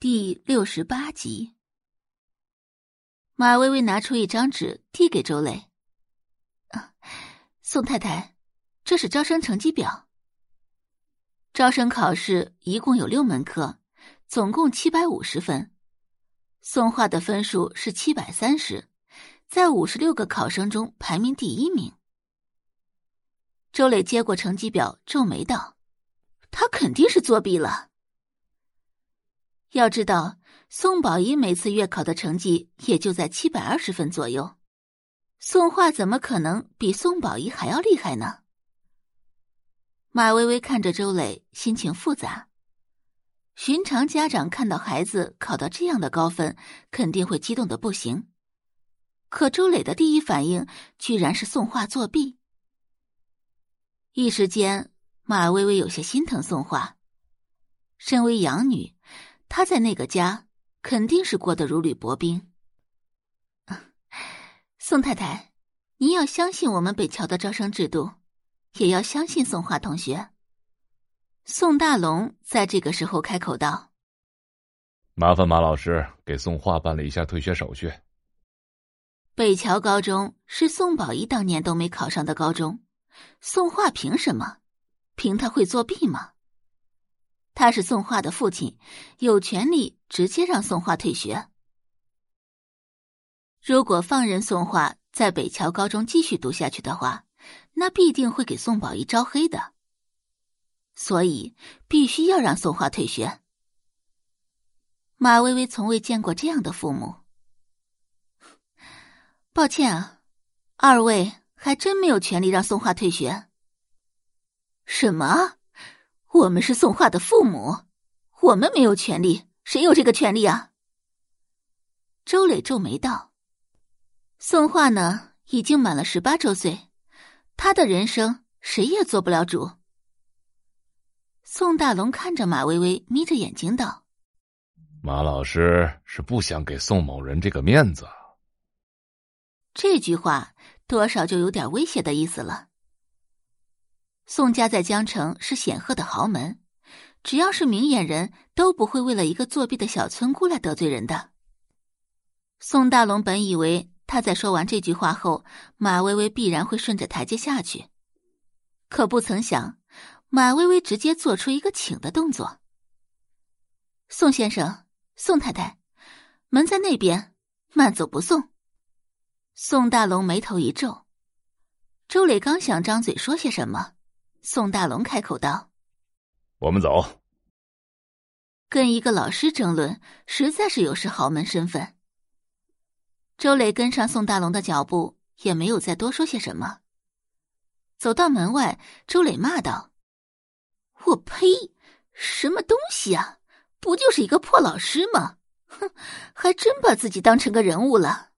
第六十八集，马薇薇拿出一张纸递给周磊：“宋太太，这是招生成绩表。招生考试一共有六门课，总共七百五十分。宋画的分数是七百三十，在五十六个考生中排名第一名。”周磊接过成绩表，皱眉道：“他肯定是作弊了。”要知道，宋宝仪每次月考的成绩也就在七百二十分左右，宋画怎么可能比宋宝仪还要厉害呢？马薇薇看着周磊，心情复杂。寻常家长看到孩子考到这样的高分，肯定会激动的不行。可周磊的第一反应居然是宋画作弊，一时间，马薇薇有些心疼宋画。身为养女。他在那个家肯定是过得如履薄冰。宋太太，您要相信我们北桥的招生制度，也要相信宋华同学。宋大龙在这个时候开口道：“麻烦马老师给宋画办了一下退学手续。”北桥高中是宋宝仪当年都没考上的高中，宋画凭什么？凭他会作弊吗？他是宋画的父亲，有权利直接让宋画退学。如果放任宋画在北桥高中继续读下去的话，那必定会给宋宝仪招黑的。所以必须要让宋画退学。马薇薇从未见过这样的父母。抱歉啊，二位还真没有权利让宋画退学。什么？我们是宋画的父母，我们没有权利，谁有这个权利啊？周磊皱眉道：“宋画呢，已经满了十八周岁，他的人生谁也做不了主。”宋大龙看着马薇薇，眯着眼睛道：“马老师是不想给宋某人这个面子。”这句话多少就有点威胁的意思了。宋家在江城是显赫的豪门，只要是明眼人都不会为了一个作弊的小村姑来得罪人的。宋大龙本以为他在说完这句话后，马薇薇必然会顺着台阶下去，可不曾想，马薇薇直接做出一个请的动作。宋先生，宋太太，门在那边，慢走不送。宋大龙眉头一皱，周磊刚想张嘴说些什么。宋大龙开口道：“我们走。”跟一个老师争论，实在是有失豪门身份。周磊跟上宋大龙的脚步，也没有再多说些什么。走到门外，周磊骂道：“我呸！什么东西啊？不就是一个破老师吗？哼，还真把自己当成个人物了。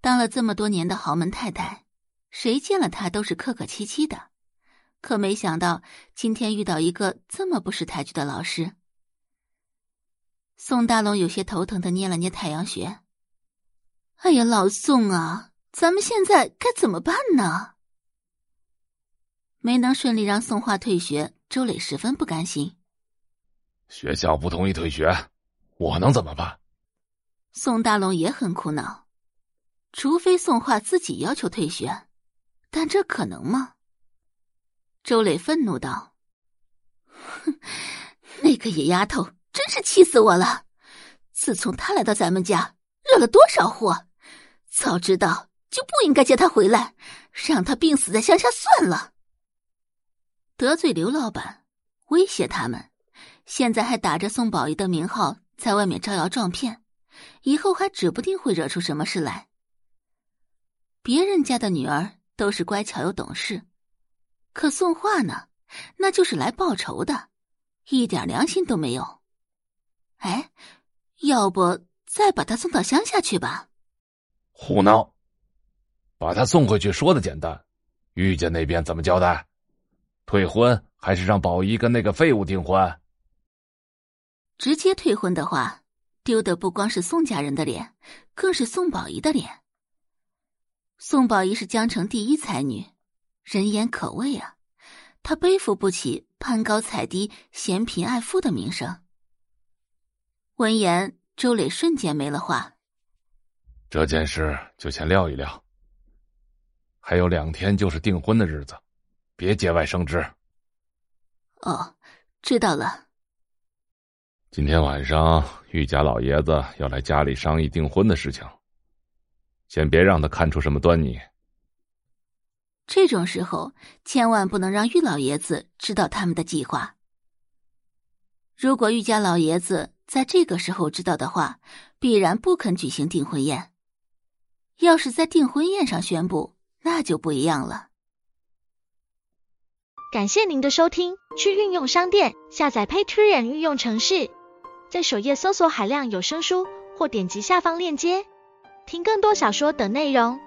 当了这么多年的豪门太太，谁见了他都是客客气气的。”可没想到今天遇到一个这么不识抬举的老师。宋大龙有些头疼的捏了捏太阳穴。哎呀，老宋啊，咱们现在该怎么办呢？没能顺利让宋画退学，周磊十分不甘心。学校不同意退学，我能怎么办？宋大龙也很苦恼。除非宋画自己要求退学，但这可能吗？周磊愤怒道：“哼，那个野丫头真是气死我了！自从她来到咱们家，惹了多少祸！早知道就不应该接她回来，让她病死在乡下算了。得罪刘老板，威胁他们，现在还打着宋宝仪的名号在外面招摇撞骗，以后还指不定会惹出什么事来。别人家的女儿都是乖巧又懂事。”可宋画呢？那就是来报仇的，一点良心都没有。哎，要不再把他送到乡下去吧？胡闹！把他送回去说的简单，玉家那边怎么交代？退婚还是让宝仪跟那个废物订婚？直接退婚的话，丢的不光是宋家人的脸，更是宋宝仪的脸。宋宝仪是江城第一才女。人言可畏啊，他背负不起攀高踩低、嫌贫爱富的名声。闻言，周磊瞬间没了话。这件事就先撂一撂，还有两天就是订婚的日子，别节外生枝。哦，知道了。今天晚上玉家老爷子要来家里商议订婚的事情，先别让他看出什么端倪。这种时候，千万不能让玉老爷子知道他们的计划。如果玉家老爷子在这个时候知道的话，必然不肯举行订婚宴。要是在订婚宴上宣布，那就不一样了。感谢您的收听，去运用商店下载 Patreon 运用城市。在首页搜索海量有声书，或点击下方链接听更多小说等内容。